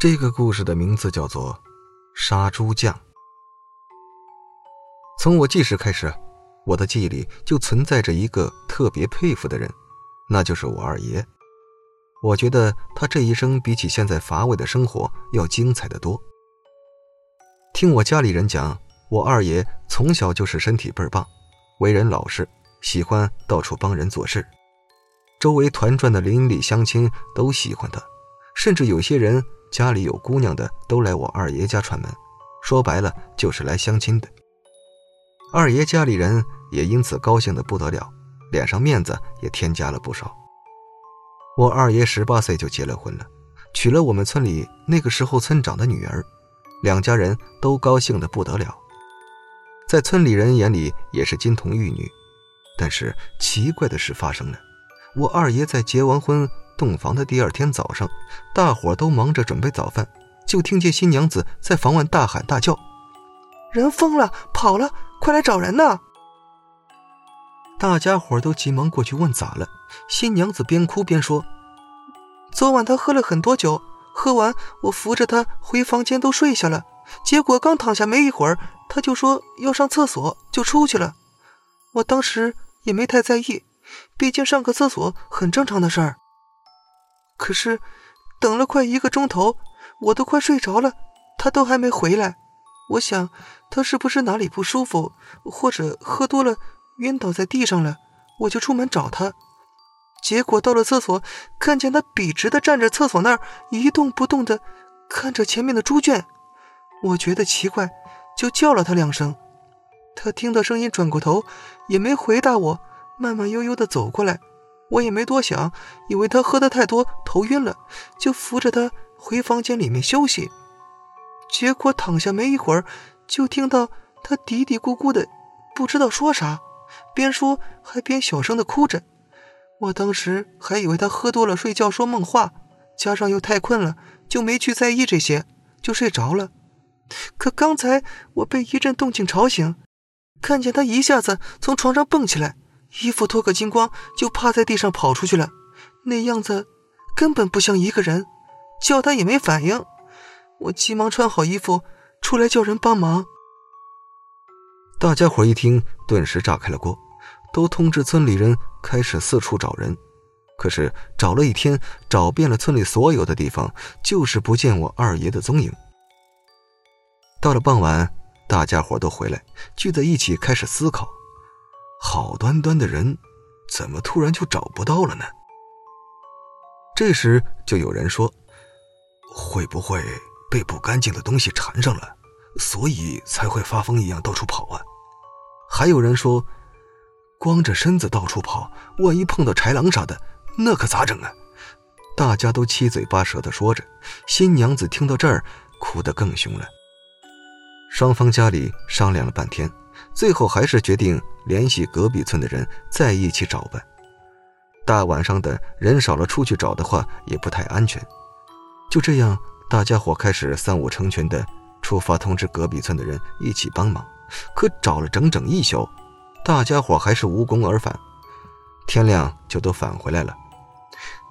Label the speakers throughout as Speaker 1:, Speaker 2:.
Speaker 1: 这个故事的名字叫做《杀猪匠》。从我记事开始，我的记忆里就存在着一个特别佩服的人，那就是我二爷。我觉得他这一生比起现在乏味的生活要精彩的多。听我家里人讲，我二爷从小就是身体倍儿棒，为人老实，喜欢到处帮人做事，周围团转的邻里乡亲都喜欢他，甚至有些人。家里有姑娘的都来我二爷家串门，说白了就是来相亲的。二爷家里人也因此高兴的不得了，脸上面子也添加了不少。我二爷十八岁就结了婚了，娶了我们村里那个时候村长的女儿，两家人都高兴的不得了，在村里人眼里也是金童玉女。但是奇怪的事发生了，我二爷在结完婚。洞房的第二天早上，大伙都忙着准备早饭，就听见新娘子在房外大喊大叫：“
Speaker 2: 人疯了，跑了，快来找人呐！”
Speaker 1: 大家伙都急忙过去问咋了。新娘子边哭边说：“
Speaker 2: 昨晚她喝了很多酒，喝完我扶着她回房间都睡下了，结果刚躺下没一会儿，她就说要上厕所，就出去了。我当时也没太在意，毕竟上个厕所很正常的事儿。”可是，等了快一个钟头，我都快睡着了，他都还没回来。我想，他是不是哪里不舒服，或者喝多了晕倒在地上了？我就出门找他，结果到了厕所，看见他笔直的站着厕所那儿，一动不动的看着前面的猪圈。我觉得奇怪，就叫了他两声。他听到声音转过头，也没回答我，慢慢悠悠的走过来。我也没多想，以为他喝的太多头晕了，就扶着他回房间里面休息。结果躺下没一会儿，就听到他嘀嘀咕咕的，不知道说啥，边说还边小声的哭着。我当时还以为他喝多了睡觉说梦话，加上又太困了，就没去在意这些，就睡着了。可刚才我被一阵动静吵醒，看见他一下子从床上蹦起来。衣服脱个精光，就趴在地上跑出去了，那样子根本不像一个人，叫他也没反应。我急忙穿好衣服出来叫人帮忙。
Speaker 1: 大家伙一听，顿时炸开了锅，都通知村里人开始四处找人。可是找了一天，找遍了村里所有的地方，就是不见我二爷的踪影。到了傍晚，大家伙都回来，聚在一起开始思考。好端端的人，怎么突然就找不到了呢？这时就有人说：“会不会被不干净的东西缠上了，所以才会发疯一样到处跑啊？”还有人说：“光着身子到处跑，万一碰到豺狼啥的，那可咋整啊？”大家都七嘴八舌的说着。新娘子听到这儿，哭得更凶了。双方家里商量了半天。最后还是决定联系隔壁村的人再一起找吧。大晚上的人少了，出去找的话也不太安全。就这样，大家伙开始三五成群的出发，通知隔壁村的人一起帮忙。可找了整整一宿，大家伙还是无功而返。天亮就都返回来了。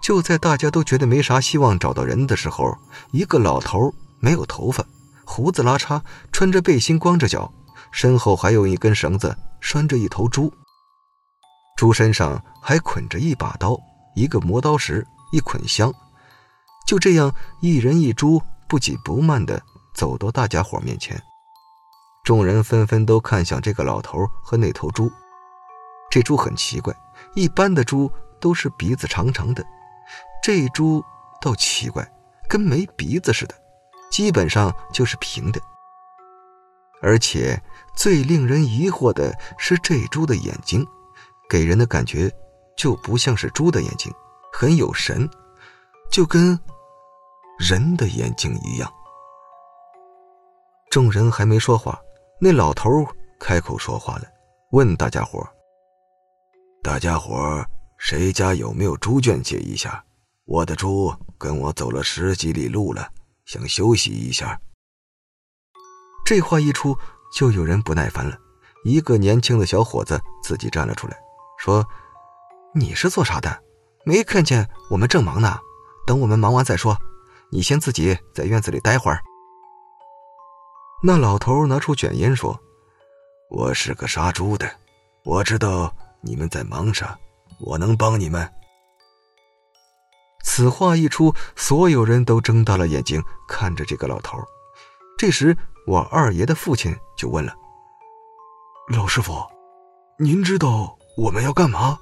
Speaker 1: 就在大家都觉得没啥希望找到人的时候，一个老头没有头发，胡子拉碴，穿着背心，光着脚。身后还有一根绳子拴着一头猪，猪身上还捆着一把刀、一个磨刀石、一捆香。就这样，一人一猪不紧不慢地走到大家伙面前。众人纷纷都看向这个老头和那头猪。这猪很奇怪，一般的猪都是鼻子长长的，这猪倒奇怪，跟没鼻子似的，基本上就是平的。而且最令人疑惑的是，这猪的眼睛，给人的感觉就不像是猪的眼睛，很有神，就跟人的眼睛一样。众人还没说话，那老头开口说话了，问大家伙：“大家伙，谁家有没有猪圈借一下？我的猪跟我走了十几里路了，想休息一下。”这话一出，就有人不耐烦了。一个年轻的小伙子自己站了出来，说：“你是做啥的？没看见我们正忙呢？等我们忙完再说。你先自己在院子里待会儿。”那老头拿出卷烟说：“我是个杀猪的，我知道你们在忙啥，我能帮你们。”此话一出，所有人都睁大了眼睛看着这个老头。这时，我二爷的父亲就问了：“
Speaker 3: 老师傅，您知道我们要干嘛？”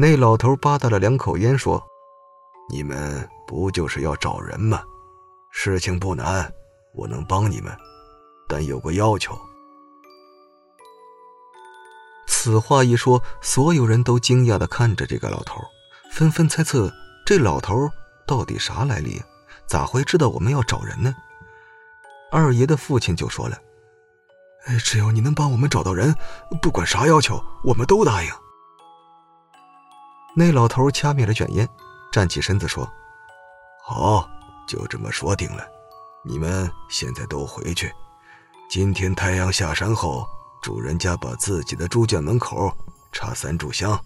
Speaker 1: 那老头吧嗒了两口烟，说：“你们不就是要找人吗？事情不难，我能帮你们，但有个要求。”此话一说，所有人都惊讶的看着这个老头，纷纷猜测这老头到底啥来历，咋会知道我们要找人呢？二爷的父亲就说了：“
Speaker 3: 只要你能帮我们找到人，不管啥要求，我们都答应。”
Speaker 1: 那老头掐灭了卷烟，站起身子说：“好，就这么说定了。你们现在都回去。今天太阳下山后，主人家把自己的猪圈门口插三炷香，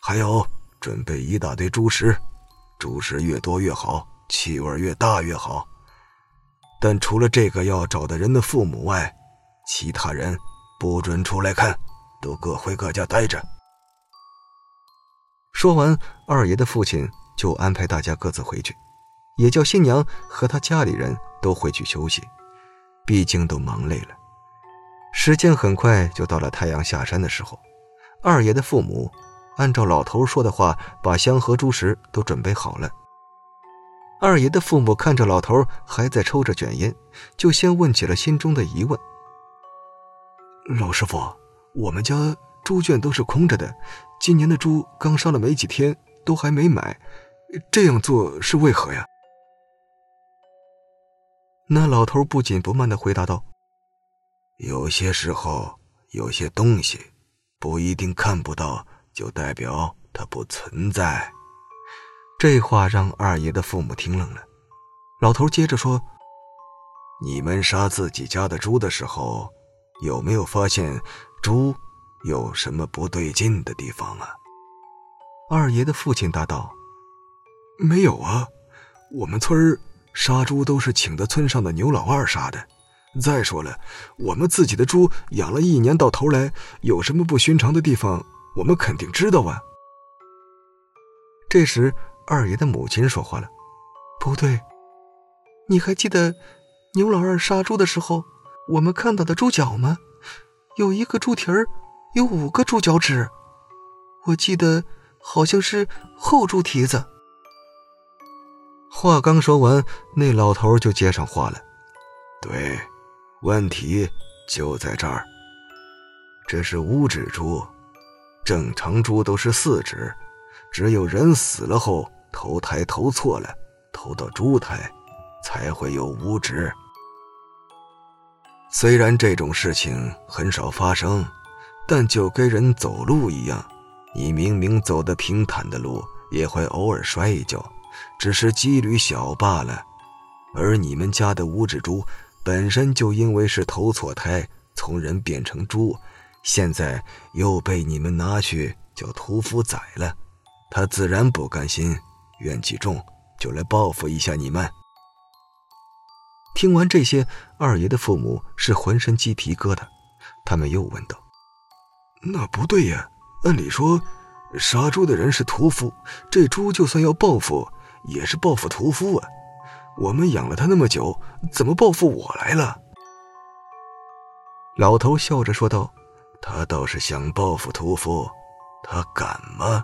Speaker 1: 还有准备一大堆猪食，猪食越多越好，气味越大越好。但除了这个要找的人的父母外，其他人不准出来看，都各回各家待着。”说完，二爷的父亲就安排大家各自回去，也叫新娘和他家里人都回去休息，毕竟都忙累了。时间很快就到了太阳下山的时候，二爷的父母按照老头说的话，把香和猪食都准备好了。二爷的父母看着老头还在抽着卷烟，就先问起了心中的疑问：“
Speaker 3: 老师傅，我们家猪圈都是空着的。”今年的猪刚杀了没几天，都还没买，这样做是为何呀？
Speaker 1: 那老头不紧不慢的回答道：“有些时候，有些东西不一定看不到，就代表它不存在。”这话让二爷的父母听愣了。老头接着说：“你们杀自己家的猪的时候，有没有发现猪？”有什么不对劲的地方啊？
Speaker 3: 二爷的父亲答道：“没有啊，我们村儿杀猪都是请的村上的牛老二杀的。再说了，我们自己的猪养了一年，到头来有什么不寻常的地方，我们肯定知道啊。”
Speaker 1: 这时，二爷的母亲说话了：“
Speaker 2: 不对，你还记得牛老二杀猪的时候，我们看到的猪脚吗？有一个猪蹄儿。”有五个猪脚趾，我记得好像是后猪蹄子。
Speaker 1: 话刚说完，那老头就接上话了：“对，问题就在这儿。这是五指猪，正常猪都是四指，只有人死了后投胎投错了，投到猪胎，才会有五指。虽然这种事情很少发生。”但就跟人走路一样，你明明走的平坦的路，也会偶尔摔一跤，只是几率小罢了。而你们家的五指猪，本身就因为是投错胎，从人变成猪，现在又被你们拿去叫屠夫宰了，他自然不甘心，怨气重，就来报复一下你们。听完这些，二爷的父母是浑身鸡皮疙瘩，他们又问道。
Speaker 3: 那不对呀！按理说，杀猪的人是屠夫，这猪就算要报复，也是报复屠夫啊。我们养了他那么久，怎么报复我来了？
Speaker 1: 老头笑着说道：“他倒是想报复屠夫，他敢吗？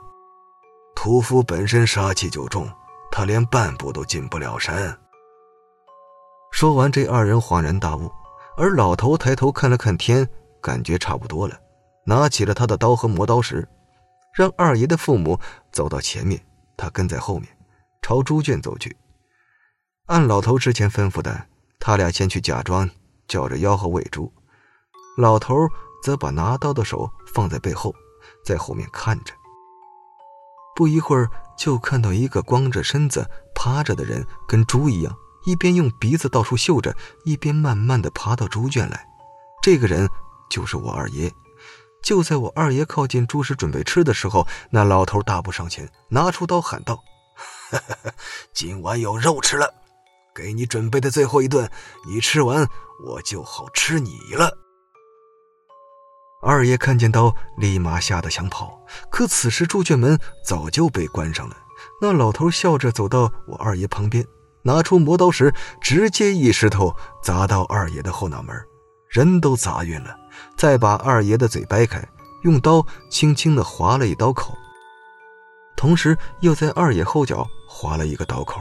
Speaker 1: 屠夫本身杀气就重，他连半步都进不了山。”说完，这二人恍然大悟，而老头抬头看了看天，感觉差不多了。拿起了他的刀和磨刀石，让二爷的父母走到前面，他跟在后面，朝猪圈走去。按老头之前吩咐的，他俩先去假装叫着吆喝喂猪，老头则把拿刀的手放在背后，在后面看着。不一会儿，就看到一个光着身子趴着的人，跟猪一样，一边用鼻子到处嗅着，一边慢慢的爬到猪圈来。这个人就是我二爷。就在我二爷靠近猪食准备吃的时候，那老头大步上前，拿出刀喊道：“
Speaker 3: 今晚有肉吃了，给你准备的最后一顿，你吃完我就好吃你了。
Speaker 1: 二爷看见刀，立马吓得想跑，可此时猪圈门早就被关上了。那老头笑着走到我二爷旁边，拿出磨刀石，直接一石头砸到二爷的后脑门，人都砸晕了。再把二爷的嘴掰开，用刀轻轻地划了一刀口，同时又在二爷后脚划了一个刀口，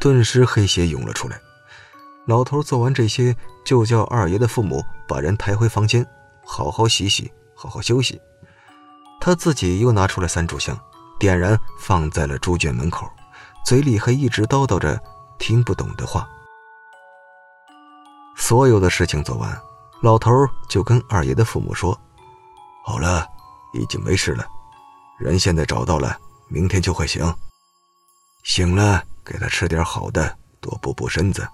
Speaker 1: 顿时黑血涌了出来。老头做完这些，就叫二爷的父母把人抬回房间。好好洗洗，好好休息。他自己又拿出了三炷香，点燃放在了猪圈门口，嘴里还一直叨叨着听不懂的话。所有的事情做完，老头就跟二爷的父母说：“
Speaker 3: 好了，已经没事了，人现在找到了，明天就会醒。醒了，给他吃点好的，多补补身子。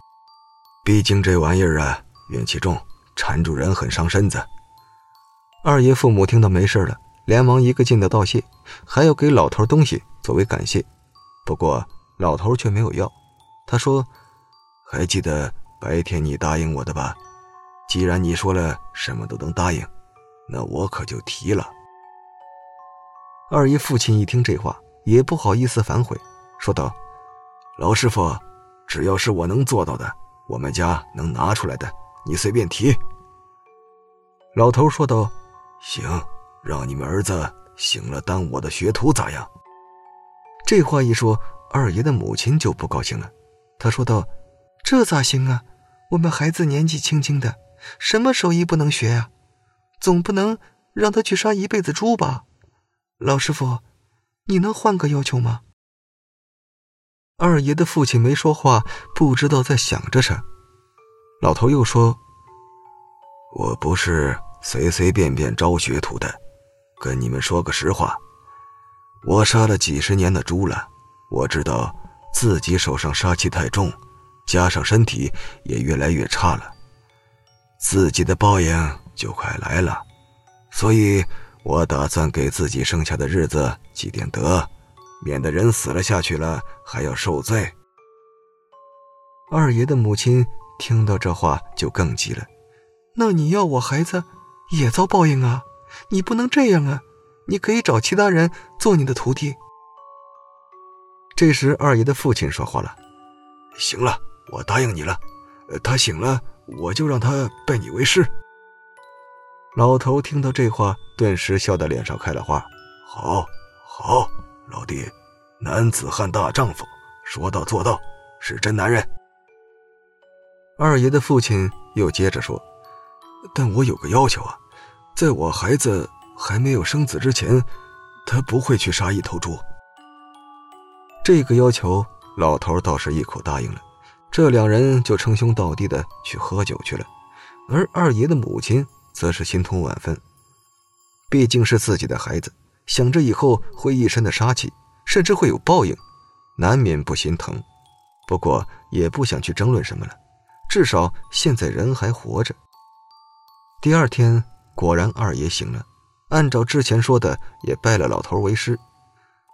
Speaker 3: 毕竟这玩意儿啊，怨气重，缠住人很伤身子。”
Speaker 1: 二爷父母听到没事了，连忙一个劲的道谢，还要给老头东西作为感谢。不过老头却没有要，他说：“
Speaker 3: 还记得白天你答应我的吧？既然你说了什么都能答应，那我可就提了。”
Speaker 1: 二爷父亲一听这话，也不好意思反悔，说道：“
Speaker 3: 老师傅，只要是我能做到的，我们家能拿出来的，你随便提。”
Speaker 1: 老头说道。
Speaker 3: 行，让你们儿子醒了当我的学徒咋样？
Speaker 1: 这话一说，二爷的母亲就不高兴了。他说道：“
Speaker 2: 这咋行啊？我们孩子年纪轻轻的，什么手艺不能学呀？总不能让他去杀一辈子猪吧？老师傅，你能换个要求吗？”
Speaker 1: 二爷的父亲没说话，不知道在想着啥。老头又说：“
Speaker 3: 我不是。”随随便便招学徒的，跟你们说个实话，我杀了几十年的猪了，我知道自己手上杀气太重，加上身体也越来越差了，自己的报应就快来了，所以我打算给自己剩下的日子积点德，免得人死了下去了还要受罪。
Speaker 1: 二爷的母亲听到这话就更急了，
Speaker 2: 那你要我孩子？也遭报应啊！你不能这样啊！你可以找其他人做你的徒弟。
Speaker 1: 这时，二爷的父亲说话了：“
Speaker 3: 行了，我答应你了。他醒了，我就让他拜你为师。”
Speaker 1: 老头听到这话，顿时笑得脸上开了花。
Speaker 3: 好，好，老弟，男子汉大丈夫，说到做到，是真男人。
Speaker 1: 二爷的父亲又接着说。
Speaker 3: 但我有个要求啊，在我孩子还没有生子之前，他不会去杀一头猪。
Speaker 1: 这个要求，老头倒是一口答应了。这两人就称兄道弟的去喝酒去了，而二爷的母亲则是心痛万分，毕竟是自己的孩子，想着以后会一身的杀气，甚至会有报应，难免不心疼。不过也不想去争论什么了，至少现在人还活着。第二天，果然二爷醒了，按照之前说的，也拜了老头为师。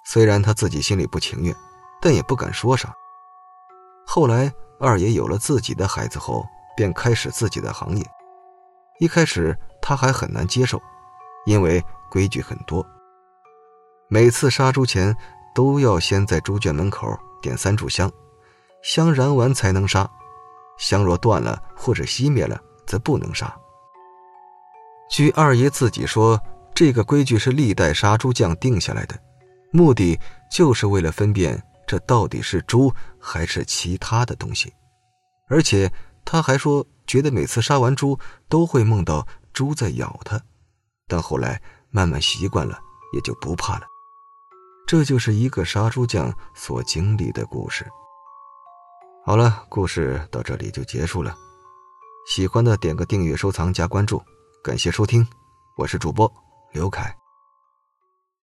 Speaker 1: 虽然他自己心里不情愿，但也不敢说啥。后来，二爷有了自己的孩子后，便开始自己的行业。一开始他还很难接受，因为规矩很多。每次杀猪前，都要先在猪圈门口点三炷香，香燃完才能杀，香若断了或者熄灭了，则不能杀。据二爷自己说，这个规矩是历代杀猪匠定下来的，目的就是为了分辨这到底是猪还是其他的东西。而且他还说，觉得每次杀完猪都会梦到猪在咬他，但后来慢慢习惯了，也就不怕了。这就是一个杀猪匠所经历的故事。好了，故事到这里就结束了。喜欢的点个订阅、收藏、加关注。感谢收听，我是主播刘凯。